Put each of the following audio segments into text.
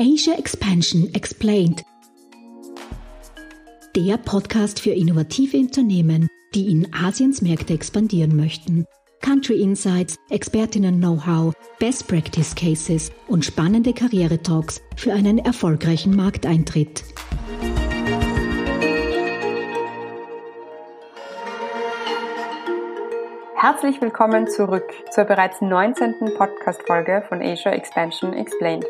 Asia Expansion Explained. Der Podcast für innovative Unternehmen, die in Asiens Märkte expandieren möchten. Country Insights, Expertinnen-Know-how, Best Practice Cases und spannende Karriere-Talks für einen erfolgreichen Markteintritt. Herzlich willkommen zurück zur bereits 19. Podcast-Folge von Asia Expansion Explained.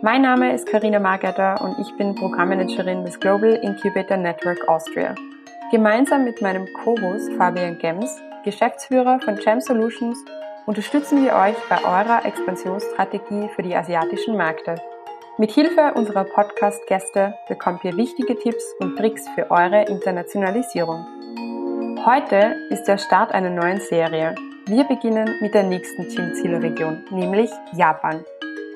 Mein Name ist Karina Margetter und ich bin Programmmanagerin des Global Incubator Network Austria. Gemeinsam mit meinem Co-Host Fabian Gems, Geschäftsführer von Gem Solutions, unterstützen wir euch bei eurer Expansionsstrategie für die asiatischen Märkte. Mit Hilfe unserer Podcast-Gäste bekommt ihr wichtige Tipps und Tricks für eure Internationalisierung. Heute ist der Start einer neuen Serie. Wir beginnen mit der nächsten Zielregion, nämlich Japan.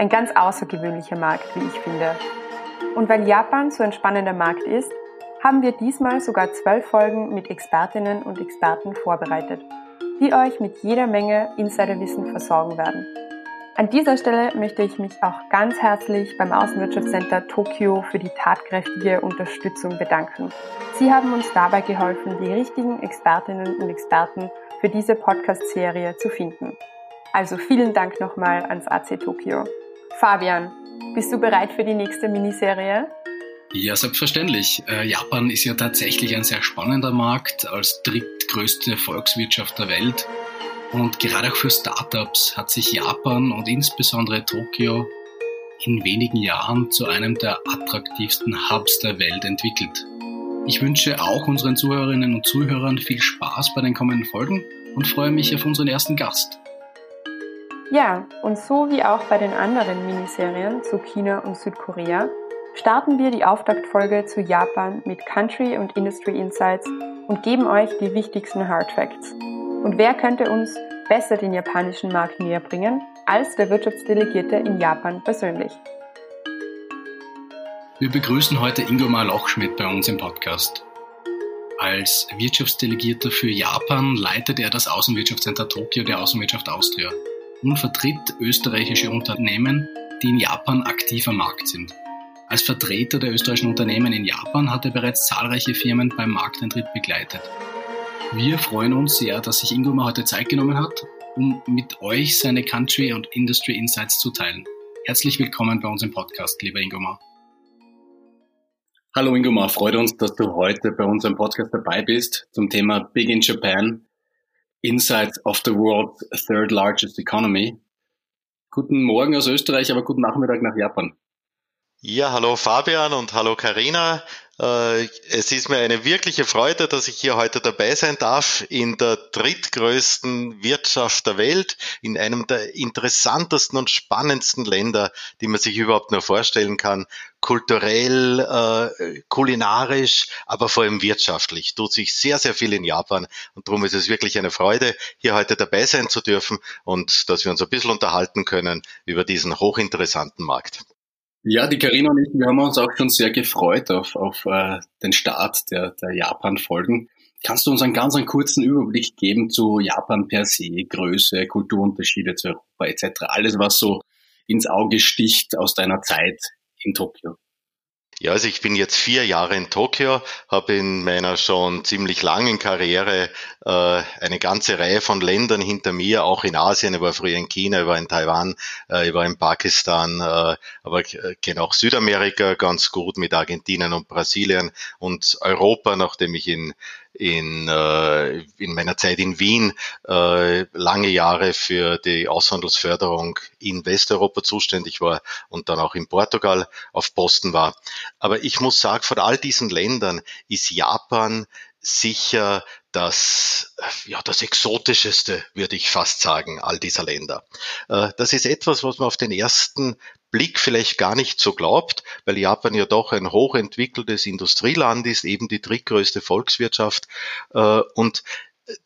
Ein ganz außergewöhnlicher Markt, wie ich finde. Und weil Japan so ein spannender Markt ist, haben wir diesmal sogar zwölf Folgen mit Expertinnen und Experten vorbereitet, die euch mit jeder Menge Insiderwissen versorgen werden. An dieser Stelle möchte ich mich auch ganz herzlich beim Außenwirtschaftscenter Tokio für die tatkräftige Unterstützung bedanken. Sie haben uns dabei geholfen, die richtigen Expertinnen und Experten für diese Podcast-Serie zu finden. Also vielen Dank nochmal ans AC Tokio. Fabian, bist du bereit für die nächste Miniserie? Ja, selbstverständlich. Äh, Japan ist ja tatsächlich ein sehr spannender Markt als drittgrößte Volkswirtschaft der Welt und gerade auch für Startups hat sich Japan und insbesondere Tokio in wenigen Jahren zu einem der attraktivsten Hubs der Welt entwickelt. Ich wünsche auch unseren Zuhörerinnen und Zuhörern viel Spaß bei den kommenden Folgen und freue mich auf unseren ersten Gast. Ja, und so wie auch bei den anderen Miniserien zu China und Südkorea, starten wir die Auftaktfolge zu Japan mit Country und Industry Insights und geben euch die wichtigsten Hard Facts. Und wer könnte uns besser den japanischen Markt näher bringen als der Wirtschaftsdelegierte in Japan persönlich? Wir begrüßen heute Ingomar Lochschmidt bei uns im Podcast. Als Wirtschaftsdelegierter für Japan leitet er das Außenwirtschaftscenter Tokio der Außenwirtschaft Austria und vertritt österreichische Unternehmen, die in Japan aktiv am Markt sind. Als Vertreter der österreichischen Unternehmen in Japan hat er bereits zahlreiche Firmen beim Markteintritt begleitet. Wir freuen uns sehr, dass sich Ingomar heute Zeit genommen hat, um mit euch seine Country und Industry Insights zu teilen. Herzlich willkommen bei uns im Podcast, lieber Ingomar. Hallo Ingomar, freut uns, dass du heute bei unserem Podcast dabei bist zum Thema Big in Japan, Insights of the World's Third Largest Economy. Guten Morgen aus Österreich, aber guten Nachmittag nach Japan. Ja, hallo Fabian und hallo Karina. Äh, es ist mir eine wirkliche Freude, dass ich hier heute dabei sein darf in der drittgrößten Wirtschaft der Welt, in einem der interessantesten und spannendsten Länder, die man sich überhaupt nur vorstellen kann. Kulturell, äh, kulinarisch, aber vor allem wirtschaftlich. Tut sich sehr, sehr viel in Japan und darum ist es wirklich eine Freude, hier heute dabei sein zu dürfen und dass wir uns ein bisschen unterhalten können über diesen hochinteressanten Markt. Ja, die Karina und ich, wir haben uns auch schon sehr gefreut auf, auf äh, den Start der, der Japan-Folgen. Kannst du uns einen ganz einen kurzen Überblick geben zu Japan per se, Größe, Kulturunterschiede zu Europa etc. Alles, was so ins Auge sticht aus deiner Zeit in Tokio. Ja, also ich bin jetzt vier Jahre in Tokio, habe in meiner schon ziemlich langen Karriere äh, eine ganze Reihe von Ländern hinter mir, auch in Asien. Ich war früher in China, ich war in Taiwan, äh, ich war in Pakistan, äh, aber ich kenne auch Südamerika ganz gut mit Argentinien und Brasilien und Europa, nachdem ich in in, äh, in meiner Zeit in Wien äh, lange Jahre für die Aushandelsförderung in Westeuropa zuständig war und dann auch in Portugal auf Posten war. Aber ich muss sagen, von all diesen Ländern ist Japan sicher das, ja, das exotischeste, würde ich fast sagen, all dieser Länder. Äh, das ist etwas, was man auf den ersten Blick vielleicht gar nicht so glaubt, weil Japan ja doch ein hochentwickeltes Industrieland ist, eben die drittgrößte Volkswirtschaft. Äh, und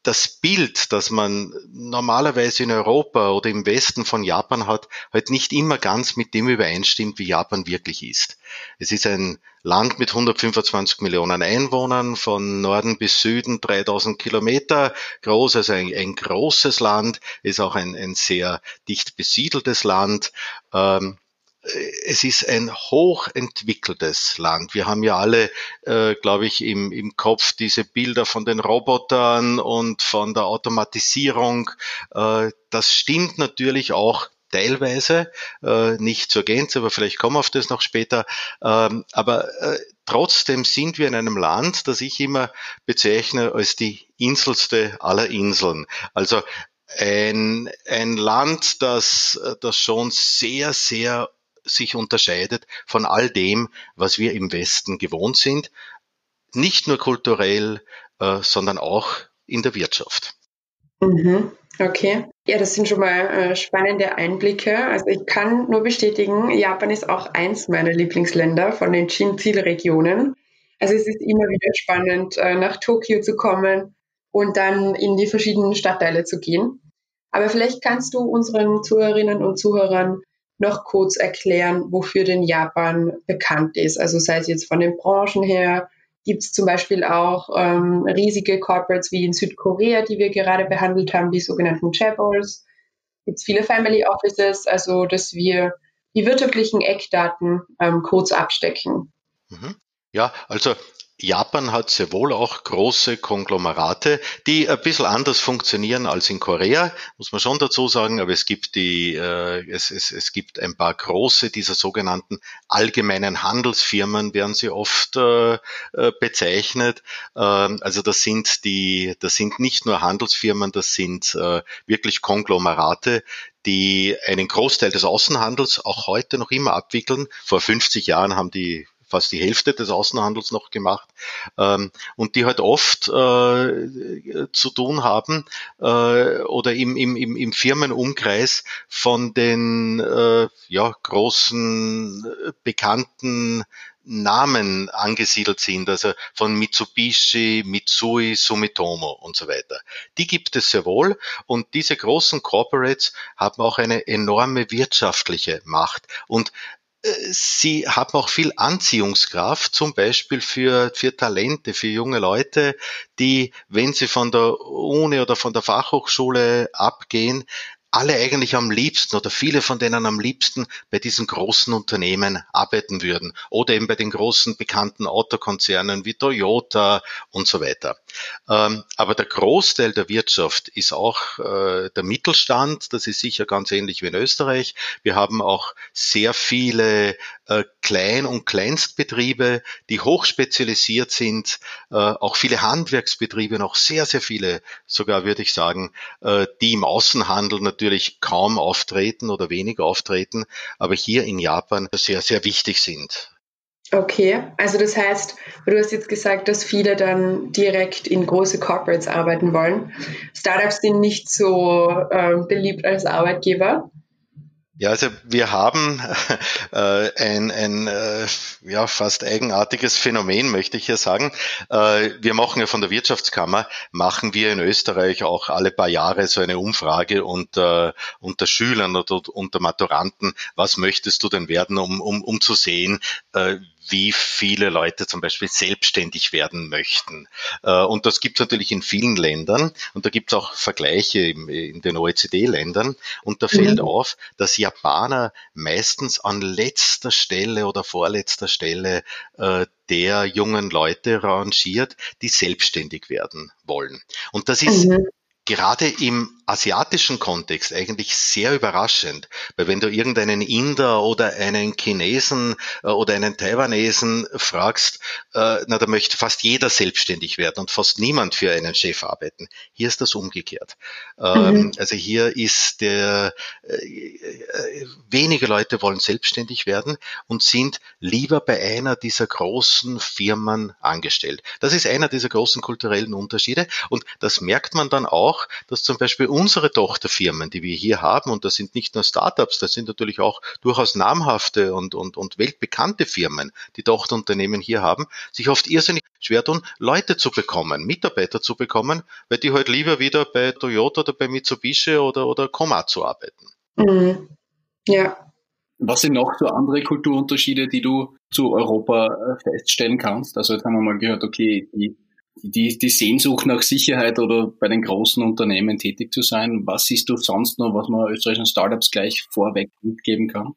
das Bild, das man normalerweise in Europa oder im Westen von Japan hat, halt nicht immer ganz mit dem übereinstimmt, wie Japan wirklich ist. Es ist ein Land mit 125 Millionen Einwohnern, von Norden bis Süden 3000 Kilometer groß, also ein, ein großes Land, ist auch ein, ein sehr dicht besiedeltes Land. Ähm, es ist ein hochentwickeltes Land. Wir haben ja alle, äh, glaube ich, im, im Kopf diese Bilder von den Robotern und von der Automatisierung. Äh, das stimmt natürlich auch teilweise, äh, nicht zur Gänze, aber vielleicht kommen wir auf das noch später. Ähm, aber äh, trotzdem sind wir in einem Land, das ich immer bezeichne als die inselste aller Inseln. Also ein, ein Land, das, das schon sehr, sehr sich unterscheidet von all dem, was wir im Westen gewohnt sind. Nicht nur kulturell, äh, sondern auch in der Wirtschaft. Mhm. Okay. Ja, das sind schon mal äh, spannende Einblicke. Also ich kann nur bestätigen, Japan ist auch eins meiner Lieblingsländer von den Chin-Zielregionen. Also es ist immer wieder spannend, äh, nach Tokio zu kommen und dann in die verschiedenen Stadtteile zu gehen. Aber vielleicht kannst du unseren Zuhörerinnen und Zuhörern noch kurz erklären, wofür denn Japan bekannt ist. Also sei es jetzt von den Branchen her, gibt es zum Beispiel auch ähm, riesige Corporates wie in Südkorea, die wir gerade behandelt haben, die sogenannten Chaebols. Gibt es viele Family Offices, also dass wir die wirtschaftlichen Eckdaten ähm, kurz abstecken. Mhm. Ja, also Japan hat sehr wohl auch große Konglomerate, die ein bisschen anders funktionieren als in Korea, muss man schon dazu sagen, aber es gibt die, äh, es, es, es gibt ein paar große dieser sogenannten allgemeinen Handelsfirmen, werden sie oft äh, äh, bezeichnet. Äh, also das sind die, das sind nicht nur Handelsfirmen, das sind äh, wirklich Konglomerate, die einen Großteil des Außenhandels auch heute noch immer abwickeln. Vor 50 Jahren haben die fast die Hälfte des Außenhandels noch gemacht ähm, und die halt oft äh, zu tun haben äh, oder im, im, im, im Firmenumkreis von den äh, ja, großen äh, bekannten Namen angesiedelt sind, also von Mitsubishi, Mitsui, Sumitomo und so weiter. Die gibt es sehr wohl und diese großen Corporates haben auch eine enorme wirtschaftliche Macht und Sie haben auch viel Anziehungskraft, zum Beispiel für, für Talente, für junge Leute, die, wenn sie von der Uni oder von der Fachhochschule abgehen, alle eigentlich am liebsten oder viele von denen am liebsten bei diesen großen Unternehmen arbeiten würden oder eben bei den großen bekannten Autokonzernen wie Toyota und so weiter. Ähm, aber der Großteil der Wirtschaft ist auch äh, der Mittelstand. Das ist sicher ganz ähnlich wie in Österreich. Wir haben auch sehr viele äh, Klein- und Kleinstbetriebe, die hochspezialisiert sind, äh, auch viele Handwerksbetriebe, noch sehr, sehr viele, sogar würde ich sagen, die im Außenhandel natürlich natürlich kaum auftreten oder wenig auftreten, aber hier in Japan sehr, sehr wichtig sind. Okay, also das heißt, du hast jetzt gesagt, dass viele dann direkt in große Corporates arbeiten wollen. Startups sind nicht so äh, beliebt als Arbeitgeber. Ja, also wir haben äh, ein, ein äh, ja, fast eigenartiges Phänomen, möchte ich hier sagen. Äh, wir machen ja von der Wirtschaftskammer, machen wir in Österreich auch alle paar Jahre so eine Umfrage unter, unter Schülern oder unter Maturanten, was möchtest du denn werden, um, um, um zu sehen, äh, wie viele Leute zum Beispiel selbstständig werden möchten. Äh, und das gibt es natürlich in vielen Ländern und da gibt es auch Vergleiche in den OECD-Ländern und da fällt mhm. auf, dass Japaner meistens an letzter Stelle oder vorletzter Stelle äh, der jungen Leute rangiert, die selbstständig werden wollen. Und das ist mhm gerade im asiatischen Kontext eigentlich sehr überraschend, weil wenn du irgendeinen Inder oder einen Chinesen äh, oder einen Taiwanesen fragst, äh, na, da möchte fast jeder selbstständig werden und fast niemand für einen Chef arbeiten. Hier ist das umgekehrt. Ähm, mhm. Also hier ist der, äh, wenige Leute wollen selbstständig werden und sind lieber bei einer dieser großen Firmen angestellt. Das ist einer dieser großen kulturellen Unterschiede und das merkt man dann auch, dass zum Beispiel unsere Tochterfirmen, die wir hier haben, und das sind nicht nur Startups, das sind natürlich auch durchaus namhafte und, und, und weltbekannte Firmen, die Tochterunternehmen hier haben, sich oft irrsinnig schwer tun, Leute zu bekommen, Mitarbeiter zu bekommen, weil die halt lieber wieder bei Toyota oder bei Mitsubishi oder, oder Komatsu arbeiten. Mhm. Ja. Was sind noch so andere Kulturunterschiede, die du zu Europa äh, feststellen kannst? Also jetzt haben wir mal gehört, okay, die die, die Sehnsucht nach Sicherheit oder bei den großen Unternehmen tätig zu sein. Was siehst du sonst noch, was man österreichischen Startups gleich vorweg mitgeben kann?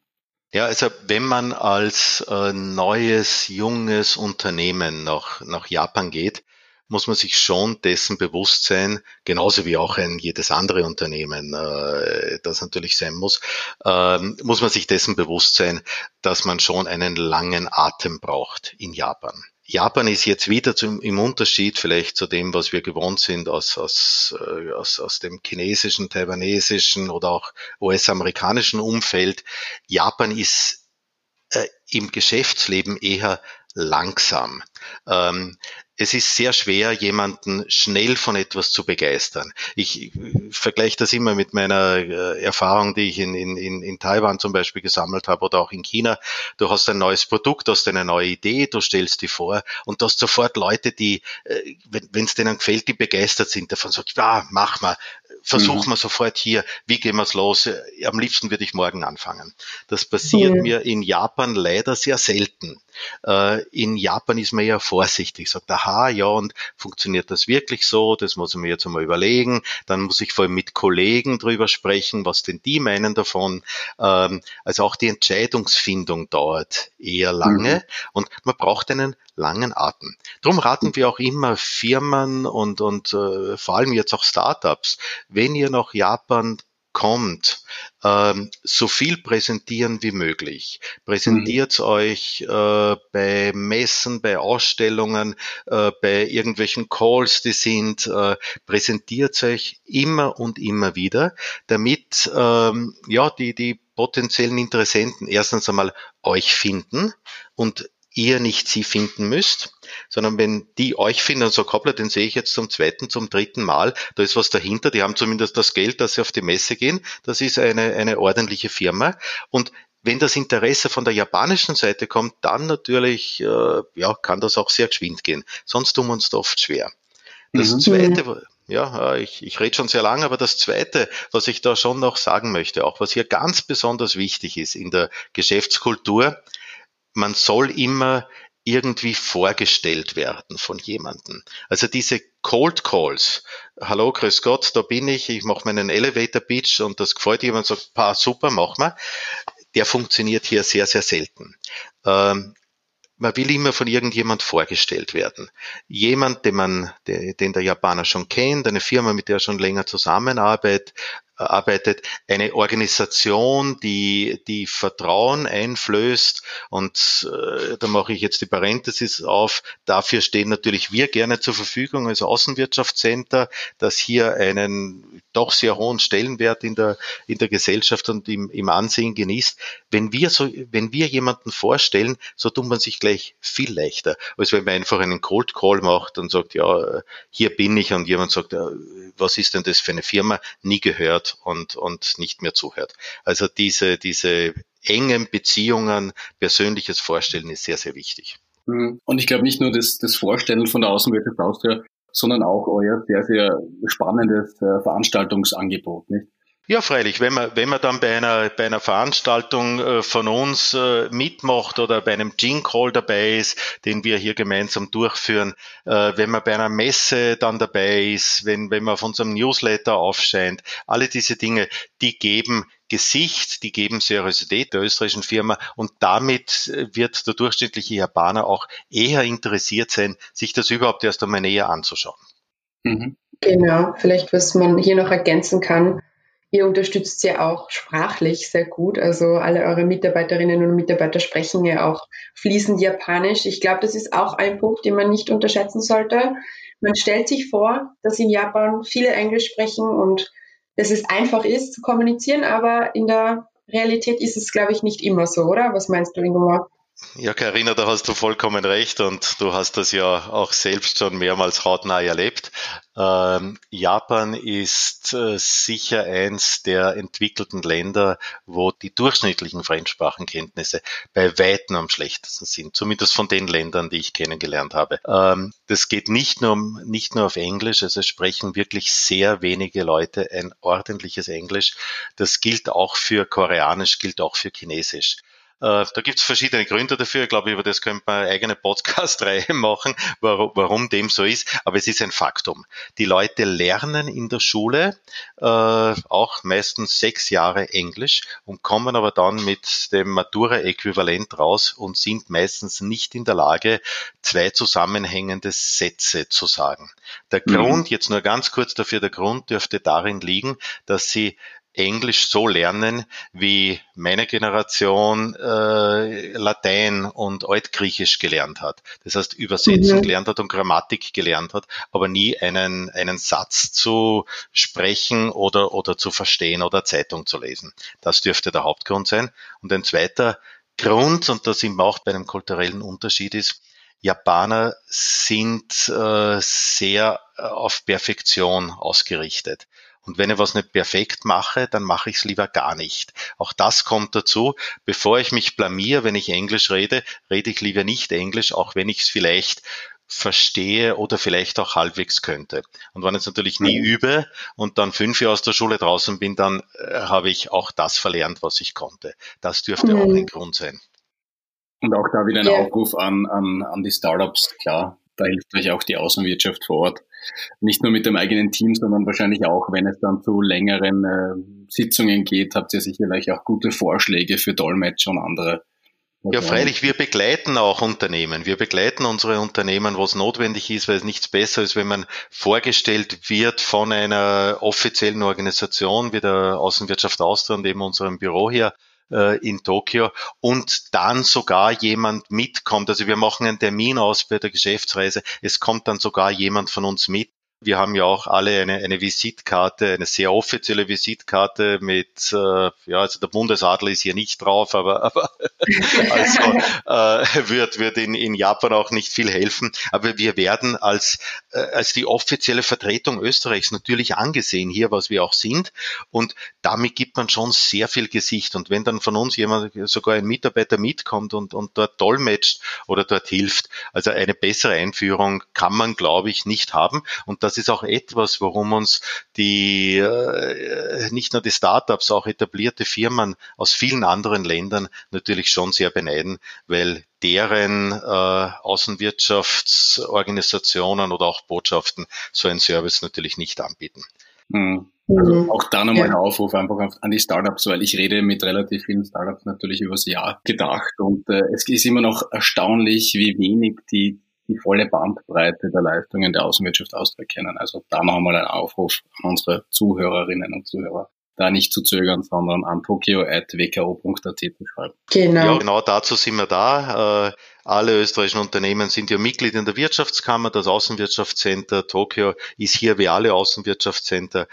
Ja, also wenn man als äh, neues, junges Unternehmen nach, nach Japan geht, muss man sich schon dessen bewusst sein, genauso wie auch ein jedes andere Unternehmen, äh, das natürlich sein muss, äh, muss man sich dessen bewusst sein, dass man schon einen langen Atem braucht in Japan. Japan ist jetzt wieder zum, im Unterschied vielleicht zu dem, was wir gewohnt sind aus, aus, äh, aus, aus dem chinesischen, taiwanesischen oder auch US-amerikanischen Umfeld. Japan ist äh, im Geschäftsleben eher langsam. Ähm, es ist sehr schwer, jemanden schnell von etwas zu begeistern. Ich vergleiche das immer mit meiner äh, Erfahrung, die ich in, in, in Taiwan zum Beispiel gesammelt habe oder auch in China. Du hast ein neues Produkt, du hast eine neue Idee, du stellst die vor und du hast sofort Leute, die, äh, wenn es denen gefällt, die begeistert sind davon, sagt, ja, mach mal, versuch mhm. mal sofort hier, wie gehen wir es los? Am liebsten würde ich morgen anfangen. Das passiert mhm. mir in Japan leider sehr selten. Äh, in Japan ist man ja vorsichtig, sagt, aha, ja, und funktioniert das wirklich so? Das muss ich mir jetzt einmal überlegen. Dann muss ich vor allem mit Kollegen drüber sprechen, was denn die meinen davon. Ähm, also auch die Entscheidungsfindung dauert eher lange mhm. und man braucht einen langen Atem. Darum raten wir auch immer Firmen und, und äh, vor allem jetzt auch Startups, wenn ihr nach Japan kommt, ähm, so viel präsentieren wie möglich. Präsentiert mhm. euch äh, bei Messen, bei Ausstellungen, äh, bei irgendwelchen Calls, die sind, äh, präsentiert euch immer und immer wieder, damit ähm, ja die die potenziellen Interessenten erstens einmal euch finden und ihr nicht sie finden müsst, sondern wenn die euch finden und sagen, hoppla, den sehe ich jetzt zum zweiten, zum dritten Mal, da ist was dahinter, die haben zumindest das Geld, dass sie auf die Messe gehen, das ist eine, eine ordentliche Firma und wenn das Interesse von der japanischen Seite kommt, dann natürlich äh, ja, kann das auch sehr geschwind gehen. Sonst tun wir uns da oft schwer. Das mhm. Zweite, ja, ich, ich rede schon sehr lange, aber das Zweite, was ich da schon noch sagen möchte, auch was hier ganz besonders wichtig ist in der Geschäftskultur, man soll immer irgendwie vorgestellt werden von jemandem. Also diese Cold Calls, hallo, grüß Gott, da bin ich, ich mache meinen Elevator Pitch und das gefällt jemand sagt, pa, super, mach mal, der funktioniert hier sehr, sehr selten. Ähm, man will immer von irgendjemand vorgestellt werden. Jemand, den man, den der Japaner schon kennt, eine Firma, mit der er schon länger zusammenarbeitet, arbeitet, eine Organisation, die, die Vertrauen einflößt und äh, da mache ich jetzt die Parenthesis auf, dafür stehen natürlich wir gerne zur Verfügung als Außenwirtschaftscenter, das hier einen doch sehr hohen Stellenwert in der, in der Gesellschaft und im, im Ansehen genießt. Wenn wir so, wenn wir jemanden vorstellen, so tut man sich gleich viel leichter, als wenn man einfach einen Cold Call macht und sagt, ja, hier bin ich und jemand sagt, was ist denn das für eine Firma? Nie gehört und, und nicht mehr zuhört. Also diese, diese engen Beziehungen, persönliches Vorstellen ist sehr, sehr wichtig. Mhm. Und ich glaube nicht nur das, das Vorstellen von der Außenwirtschaft Austria, sondern auch euer sehr, sehr spannendes äh, Veranstaltungsangebot. Nicht? Ja, freilich. Wenn man, wenn man dann bei einer, bei einer Veranstaltung äh, von uns äh, mitmacht oder bei einem Gin Call dabei ist, den wir hier gemeinsam durchführen, äh, wenn man bei einer Messe dann dabei ist, wenn, wenn man auf unserem Newsletter aufscheint, alle diese Dinge, die geben Gesicht, die geben Seriosität der österreichischen Firma und damit wird der durchschnittliche Japaner auch eher interessiert sein, sich das überhaupt erst einmal näher anzuschauen. Mhm. Genau, vielleicht was man hier noch ergänzen kann, Ihr unterstützt ja auch sprachlich sehr gut. Also alle eure Mitarbeiterinnen und Mitarbeiter sprechen ja auch fließend Japanisch. Ich glaube, das ist auch ein Punkt, den man nicht unterschätzen sollte. Man stellt sich vor, dass in Japan viele Englisch sprechen und dass es einfach ist zu kommunizieren, aber in der Realität ist es, glaube ich, nicht immer so, oder? Was meinst du, Ingomar? Ja, Karina, da hast du vollkommen recht und du hast das ja auch selbst schon mehrmals hautnah erlebt. Ähm, Japan ist äh, sicher eins der entwickelten Länder, wo die durchschnittlichen Fremdsprachenkenntnisse bei weitem am schlechtesten sind, zumindest von den Ländern, die ich kennengelernt habe. Ähm, das geht nicht nur, nicht nur auf Englisch, also sprechen wirklich sehr wenige Leute ein ordentliches Englisch. Das gilt auch für Koreanisch, gilt auch für Chinesisch. Äh, da gibt es verschiedene Gründe dafür. Ich glaube, über das könnte man eine eigene Podcast-Reihe machen, warum, warum, dem so ist. Aber es ist ein Faktum. Die Leute lernen in der Schule äh, auch meistens sechs Jahre Englisch und kommen aber dann mit dem Matura-Äquivalent raus und sind meistens nicht in der Lage, zwei zusammenhängende Sätze zu sagen. Der mhm. Grund, jetzt nur ganz kurz dafür, der Grund dürfte darin liegen, dass sie Englisch so lernen, wie meine Generation äh, Latein und Altgriechisch gelernt hat. Das heißt, Übersetzen mhm. gelernt hat und Grammatik gelernt hat, aber nie einen, einen Satz zu sprechen oder, oder zu verstehen oder Zeitung zu lesen. Das dürfte der Hauptgrund sein. Und ein zweiter Grund, und das eben auch bei einem kulturellen Unterschied ist, Japaner sind äh, sehr äh, auf Perfektion ausgerichtet. Und wenn ich was nicht perfekt mache, dann mache ich es lieber gar nicht. Auch das kommt dazu. Bevor ich mich blamier, wenn ich Englisch rede, rede ich lieber nicht Englisch, auch wenn ich es vielleicht verstehe oder vielleicht auch halbwegs könnte. Und wenn ich es natürlich nie mhm. übe und dann fünf Jahre aus der Schule draußen bin, dann äh, habe ich auch das verlernt, was ich konnte. Das dürfte mhm. auch ein Grund sein. Und auch da wieder ein ja. Aufruf an, an, an die Startups, klar, da hilft euch auch die Außenwirtschaft vor Ort. Nicht nur mit dem eigenen Team, sondern wahrscheinlich auch, wenn es dann zu längeren äh, Sitzungen geht, habt ihr sicherlich auch gute Vorschläge für Dolmetscher und andere. Ja, freilich, wir begleiten auch Unternehmen. Wir begleiten unsere Unternehmen, wo es notwendig ist, weil es nichts besser ist, wenn man vorgestellt wird von einer offiziellen Organisation wie der Außenwirtschaft Austria und eben unserem Büro hier äh, in Tokio und dann sogar jemand mitkommt. Also wir machen einen Termin aus bei der Geschäftsreise. Es kommt dann sogar jemand von uns mit wir haben ja auch alle eine, eine Visitkarte, eine sehr offizielle Visitkarte mit, äh, ja, also der Bundesadler ist hier nicht drauf, aber, aber also äh, wird, wird in, in Japan auch nicht viel helfen. Aber wir werden als, äh, als die offizielle Vertretung Österreichs natürlich angesehen hier, was wir auch sind. Und damit gibt man schon sehr viel Gesicht. Und wenn dann von uns jemand, sogar ein Mitarbeiter mitkommt und, und dort dolmetscht oder dort hilft, also eine bessere Einführung kann man, glaube ich, nicht haben. Und das ist auch etwas, worum uns die, äh, nicht nur die Startups, auch etablierte Firmen aus vielen anderen Ländern natürlich schon sehr beneiden, weil deren äh, Außenwirtschaftsorganisationen oder auch Botschaften so einen Service natürlich nicht anbieten. Mhm. Also mhm. auch da nochmal ja. ein Aufruf einfach an die Startups, weil ich rede mit relativ vielen Startups natürlich übers Jahr gedacht und äh, es ist immer noch erstaunlich, wie wenig die die volle Bandbreite der Leistungen der Außenwirtschaft Austria kennen. Also da noch einmal ein Aufruf an unsere Zuhörerinnen und Zuhörer da nicht zu zögern, sondern an tokio.wko.at zu schreiben. Genau. Ja, genau dazu sind wir da. Alle österreichischen Unternehmen sind ja Mitglied in der Wirtschaftskammer. Das Außenwirtschaftscenter Tokio ist hier wie alle Außenwirtschaftscenter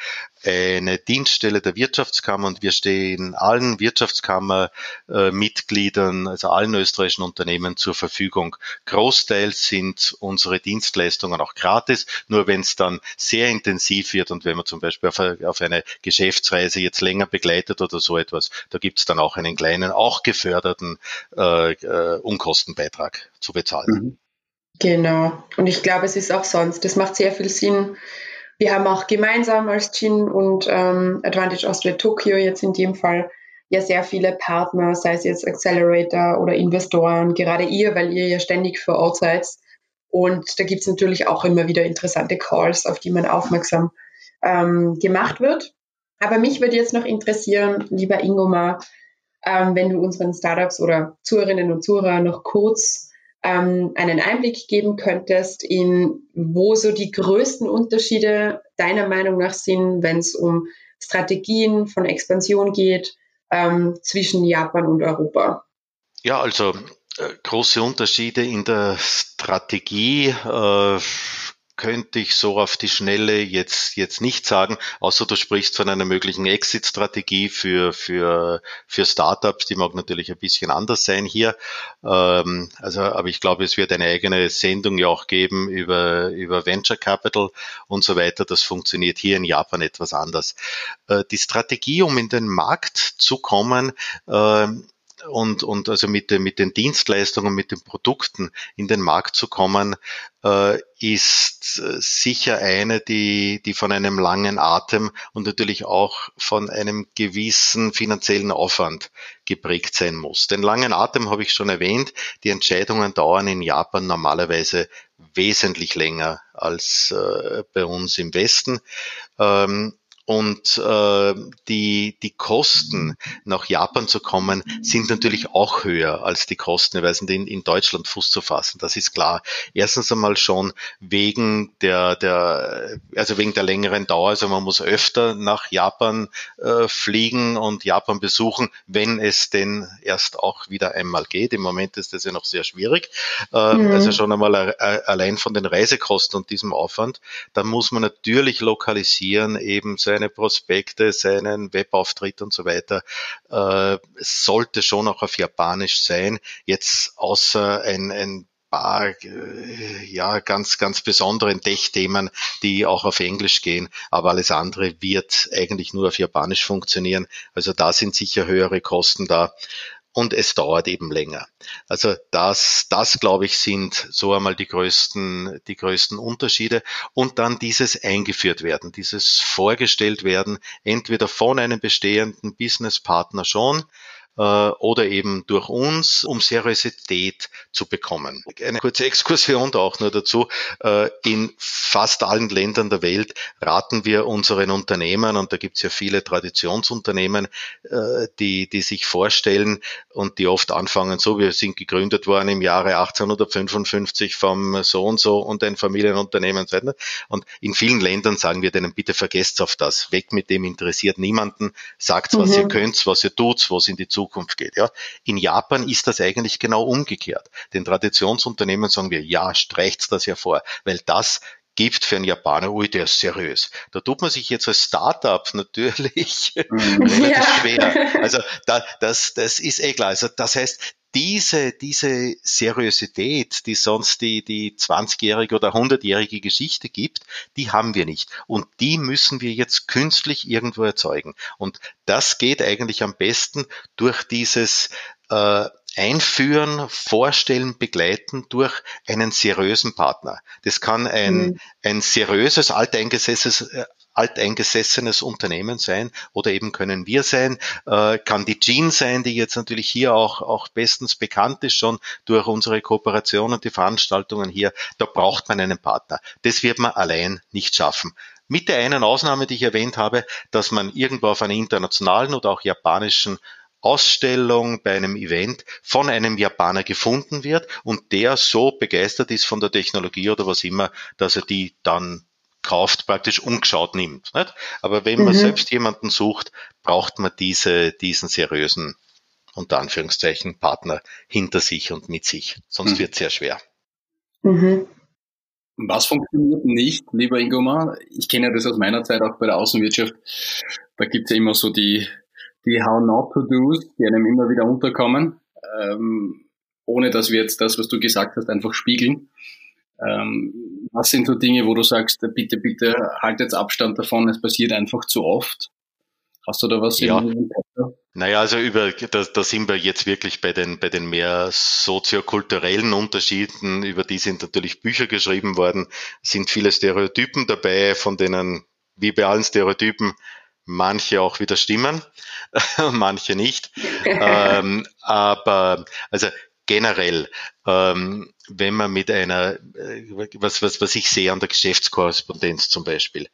eine Dienststelle der Wirtschaftskammer und wir stehen allen Wirtschaftskammermitgliedern, also allen österreichischen Unternehmen zur Verfügung. Großteils sind unsere Dienstleistungen auch gratis, nur wenn es dann sehr intensiv wird und wenn man zum Beispiel auf eine Geschäftsreise jetzt länger begleitet oder so etwas, da gibt es dann auch einen kleinen, auch geförderten äh, äh, Unkostenbeitrag zu bezahlen. Mhm. Genau. Und ich glaube, es ist auch sonst, das macht sehr viel Sinn, wir haben auch gemeinsam als Gin und ähm, Advantage Austria Tokyo jetzt in dem Fall ja sehr viele Partner, sei es jetzt Accelerator oder Investoren, gerade ihr, weil ihr ja ständig vor Ort seid. Und da gibt es natürlich auch immer wieder interessante Calls, auf die man aufmerksam ähm, gemacht wird. Aber mich würde jetzt noch interessieren, lieber Ingomar, ähm, wenn du unseren Startups oder Zuhörerinnen und Zuhörer noch kurz ähm, einen Einblick geben könntest in, wo so die größten Unterschiede deiner Meinung nach sind, wenn es um Strategien von Expansion geht ähm, zwischen Japan und Europa. Ja, also äh, große Unterschiede in der Strategie. Äh, könnte ich so auf die Schnelle jetzt, jetzt nicht sagen, außer du sprichst von einer möglichen Exit-Strategie für, für, für Startups, die mag natürlich ein bisschen anders sein hier. Ähm, also, aber ich glaube, es wird eine eigene Sendung ja auch geben über, über Venture Capital und so weiter. Das funktioniert hier in Japan etwas anders. Äh, die Strategie, um in den Markt zu kommen, äh, und, und also mit, den, mit den Dienstleistungen, mit den Produkten in den Markt zu kommen, äh, ist äh, sicher eine, die, die von einem langen Atem und natürlich auch von einem gewissen finanziellen Aufwand geprägt sein muss. Den langen Atem habe ich schon erwähnt. Die Entscheidungen dauern in Japan normalerweise wesentlich länger als äh, bei uns im Westen. Ähm, und äh, die, die Kosten, nach Japan zu kommen, sind natürlich auch höher als die Kosten, in, in Deutschland Fuß zu fassen. Das ist klar. Erstens einmal schon wegen der, der, also wegen der längeren Dauer. Also man muss öfter nach Japan äh, fliegen und Japan besuchen, wenn es denn erst auch wieder einmal geht. Im Moment ist das ja noch sehr schwierig. Äh, mhm. Also schon einmal allein von den Reisekosten und diesem Aufwand. Da muss man natürlich lokalisieren eben so seine Prospekte, seinen Webauftritt und so weiter, äh, sollte schon auch auf Japanisch sein. Jetzt außer ein, ein paar äh, ja ganz ganz besonderen Tech-Themen, die auch auf Englisch gehen, aber alles andere wird eigentlich nur auf Japanisch funktionieren. Also da sind sicher höhere Kosten da und es dauert eben länger. Also das, das glaube ich, sind so einmal die größten, die größten Unterschiede. Und dann dieses eingeführt werden, dieses vorgestellt werden, entweder von einem bestehenden Businesspartner schon, oder eben durch uns, um Seriosität zu bekommen. Eine kurze Exkursion da auch nur dazu. Äh, in fast allen Ländern der Welt raten wir unseren Unternehmen, und da gibt es ja viele Traditionsunternehmen, äh, die, die sich vorstellen und die oft anfangen so, wir sind gegründet worden im Jahre 1855 vom so und so und ein Familienunternehmen. Und in vielen Ländern sagen wir denen, bitte vergesst auf das, weg mit dem, interessiert niemanden, sagt, was mhm. ihr könnt, was ihr tut, was in die Zukunft Zukunft geht. Ja. In Japan ist das eigentlich genau umgekehrt. Den Traditionsunternehmen sagen wir, ja, streicht das hervor, weil das gibt für einen Japaner, ui, der ist seriös. Da tut man sich jetzt als Startup natürlich mhm. relativ ja. schwer. Also da, das, das ist eh klar. Also das heißt, diese, diese Seriosität, die sonst die, die 20-jährige oder 100-jährige Geschichte gibt, die haben wir nicht. Und die müssen wir jetzt künstlich irgendwo erzeugen. Und das geht eigentlich am besten durch dieses äh, Einführen, Vorstellen, Begleiten durch einen seriösen Partner. Das kann ein, mhm. ein seriöses, alteingesessenes, äh, alteingesessenes Unternehmen sein oder eben können wir sein, äh, kann die Jean sein, die jetzt natürlich hier auch, auch bestens bekannt ist schon durch unsere Kooperation und die Veranstaltungen hier. Da braucht man einen Partner. Das wird man allein nicht schaffen. Mit der einen Ausnahme, die ich erwähnt habe, dass man irgendwo auf einer internationalen oder auch japanischen Ausstellung, bei einem Event von einem Japaner gefunden wird und der so begeistert ist von der Technologie oder was immer, dass er die dann kauft, praktisch umgeschaut nimmt. Nicht? Aber wenn man mhm. selbst jemanden sucht, braucht man diese, diesen seriösen, unter Anführungszeichen, Partner hinter sich und mit sich. Sonst mhm. wird es sehr schwer. Mhm. Was funktioniert nicht, lieber Ingomar? Ich kenne das aus meiner Zeit auch bei der Außenwirtschaft. Da gibt es ja immer so die, die How-Not-to-Dos, die einem immer wieder unterkommen, ähm, ohne dass wir jetzt das, was du gesagt hast, einfach spiegeln. Ähm, was sind so Dinge, wo du sagst, bitte, bitte haltet Abstand davon, es passiert einfach zu oft? Hast du da was ja. Naja, also über, da, da sind wir jetzt wirklich bei den, bei den mehr soziokulturellen Unterschieden, über die sind natürlich Bücher geschrieben worden, sind viele Stereotypen dabei, von denen, wie bei allen Stereotypen, manche auch wieder stimmen, manche nicht. ähm, aber also generell, ähm, wenn man mit einer, äh, was, was, was ich sehe an der Geschäftskorrespondenz zum Beispiel,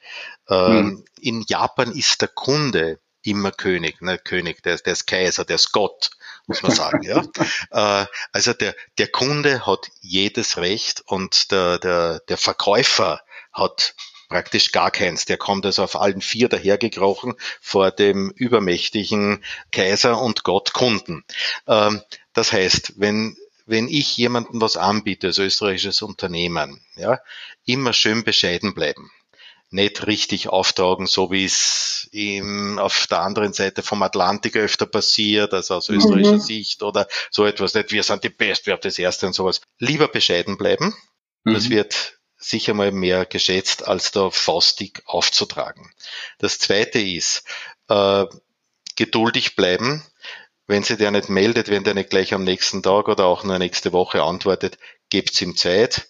ähm, hm. in Japan ist der Kunde immer König, ne, König, der, der ist Kaiser, der ist Gott, muss man sagen, ja. Äh, also der, der Kunde hat jedes Recht und der, der, der Verkäufer hat praktisch gar keins. Der kommt also auf allen vier dahergekrochen vor dem übermächtigen Kaiser und Gott Kunden. Ähm, das heißt, wenn wenn ich jemandem was anbiete als österreichisches Unternehmen, ja, immer schön bescheiden bleiben. Nicht richtig auftragen, so wie es im, auf der anderen Seite vom Atlantik öfter passiert, also aus österreichischer mhm. Sicht oder so etwas. Nicht, wir sind die Best, wir haben das Erste und sowas. Lieber bescheiden bleiben. Mhm. Das wird sicher mal mehr geschätzt, als da faustig aufzutragen. Das zweite ist, äh, geduldig bleiben, wenn sie der nicht meldet, wenn der nicht gleich am nächsten Tag oder auch nur nächste Woche antwortet, gebt ihm Zeit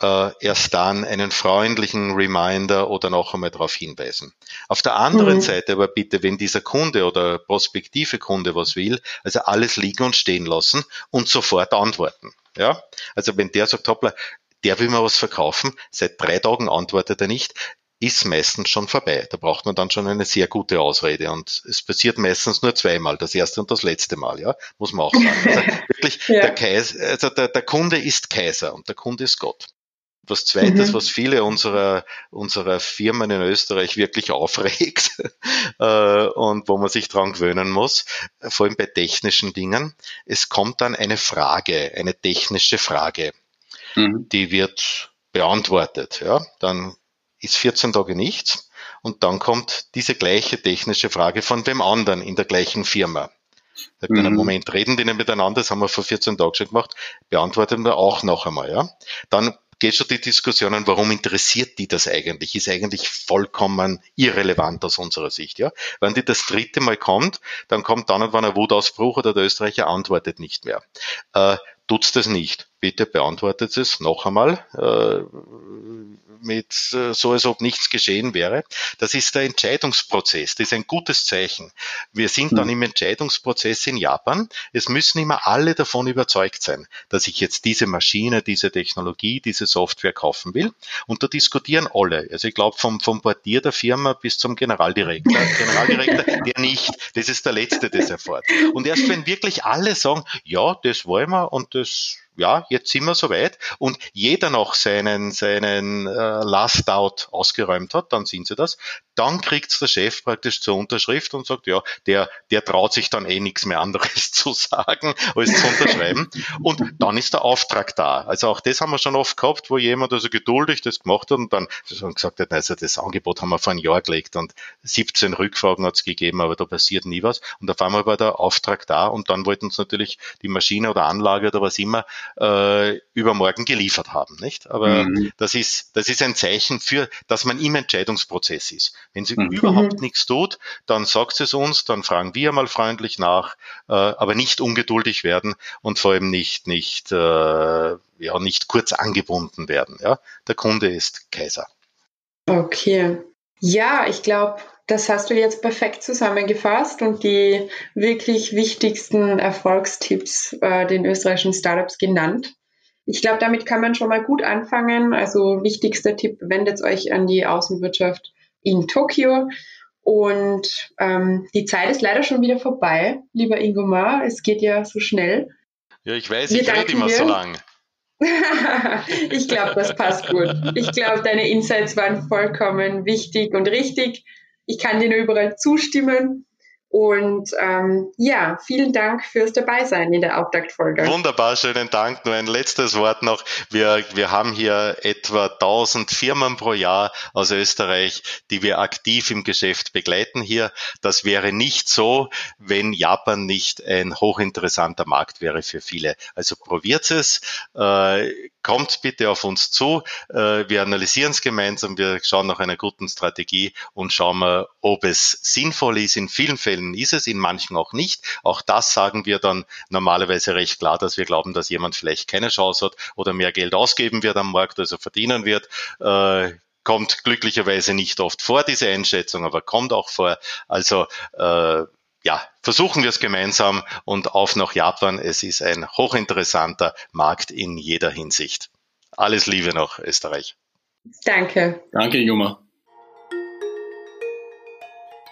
äh, erst dann einen freundlichen Reminder oder noch einmal darauf hinweisen. Auf der anderen mhm. Seite aber bitte, wenn dieser Kunde oder prospektive Kunde was will, also alles liegen und stehen lassen und sofort antworten. Ja, also wenn der sagt, hoppla, der will mir was verkaufen, seit drei Tagen antwortet er nicht, ist meistens schon vorbei. Da braucht man dann schon eine sehr gute Ausrede. Und es passiert meistens nur zweimal, das erste und das letzte Mal, ja, muss man auch sagen. Also wirklich, ja. der, Kaiser, also der, der Kunde ist Kaiser und der Kunde ist Gott. Was zweites, mhm. was viele unserer, unserer Firmen in Österreich wirklich aufregt äh, und wo man sich dran gewöhnen muss, vor allem bei technischen Dingen, es kommt dann eine Frage, eine technische Frage, mhm. die wird beantwortet. Ja? Dann ist 14 Tage nichts und dann kommt diese gleiche technische Frage von wem anderen in der gleichen Firma. Sagt mhm. einen Moment, reden die nicht miteinander, das haben wir vor 14 Tagen schon gemacht, beantworten wir auch noch einmal. Ja? Dann geht schon die Diskussion an, warum interessiert die das eigentlich? Ist eigentlich vollkommen irrelevant aus unserer Sicht. Ja? Wenn die das dritte Mal kommt, dann kommt dann und wann ein Wutausbruch oder der Österreicher antwortet nicht mehr. Tut's das nicht. Bitte beantwortet es noch einmal. Äh, mit äh, so, als ob nichts geschehen wäre. Das ist der Entscheidungsprozess. Das ist ein gutes Zeichen. Wir sind dann hm. im Entscheidungsprozess in Japan. Es müssen immer alle davon überzeugt sein, dass ich jetzt diese Maschine, diese Technologie, diese Software kaufen will. Und da diskutieren alle. Also ich glaube vom, vom Portier der Firma bis zum Generaldirektor. Generaldirektor, der nicht. Das ist der Letzte, der es erfährt. Und erst wenn wirklich alle sagen, ja, das wollen wir und das ja, jetzt sind wir soweit und jeder noch seinen, seinen äh, Last Out ausgeräumt hat, dann sind sie das. Dann kriegt's der Chef praktisch zur Unterschrift und sagt, ja, der, der traut sich dann eh nichts mehr anderes zu sagen, als zu unterschreiben. Und dann ist der Auftrag da. Also auch das haben wir schon oft gehabt, wo jemand also geduldig das gemacht hat und dann gesagt hat, also das Angebot haben wir vor ein Jahr gelegt und 17 Rückfragen hat's gegeben, aber da passiert nie was. Und auf einmal war der Auftrag da und dann wollten uns natürlich die Maschine oder Anlage oder was immer äh, übermorgen geliefert haben, nicht? Aber mhm. das ist das ist ein Zeichen für, dass man im Entscheidungsprozess ist. Wenn sie mhm. überhaupt nichts tut, dann sagt es uns, dann fragen wir mal freundlich nach, äh, aber nicht ungeduldig werden und vor allem nicht nicht äh, ja nicht kurz angebunden werden. Ja, der Kunde ist Kaiser. Okay. Ja, ich glaube, das hast du jetzt perfekt zusammengefasst und die wirklich wichtigsten Erfolgstipps äh, den österreichischen Startups genannt. Ich glaube, damit kann man schon mal gut anfangen. Also wichtigster Tipp, wendet euch an die Außenwirtschaft in Tokio. Und ähm, die Zeit ist leider schon wieder vorbei, lieber Ingomar. Es geht ja so schnell. Ja, ich weiß, Wir ich rede immer dir. so lang. ich glaube, das passt gut. Ich glaube, deine Insights waren vollkommen wichtig und richtig. Ich kann dir nur überall zustimmen. Und ähm, ja, vielen Dank fürs Dabeisein in der Auftaktfolge. Wunderbar, schönen Dank. Nur ein letztes Wort noch. Wir, wir haben hier etwa 1000 Firmen pro Jahr aus Österreich, die wir aktiv im Geschäft begleiten hier. Das wäre nicht so, wenn Japan nicht ein hochinteressanter Markt wäre für viele. Also probiert es. Äh, kommt bitte auf uns zu. Äh, wir analysieren es gemeinsam, wir schauen nach einer guten Strategie und schauen mal, ob es sinnvoll ist. In vielen Fällen ist es, in manchen auch nicht. Auch das sagen wir dann normalerweise recht klar, dass wir glauben, dass jemand vielleicht keine Chance hat oder mehr Geld ausgeben wird am Markt, also verdienen wird äh, kommt glücklicherweise nicht oft vor, diese Einschätzung, aber kommt auch vor. Also äh, ja, versuchen wir es gemeinsam und auf nach Japan. Es ist ein hochinteressanter Markt in jeder Hinsicht. Alles Liebe nach Österreich. Danke. Danke, Juma.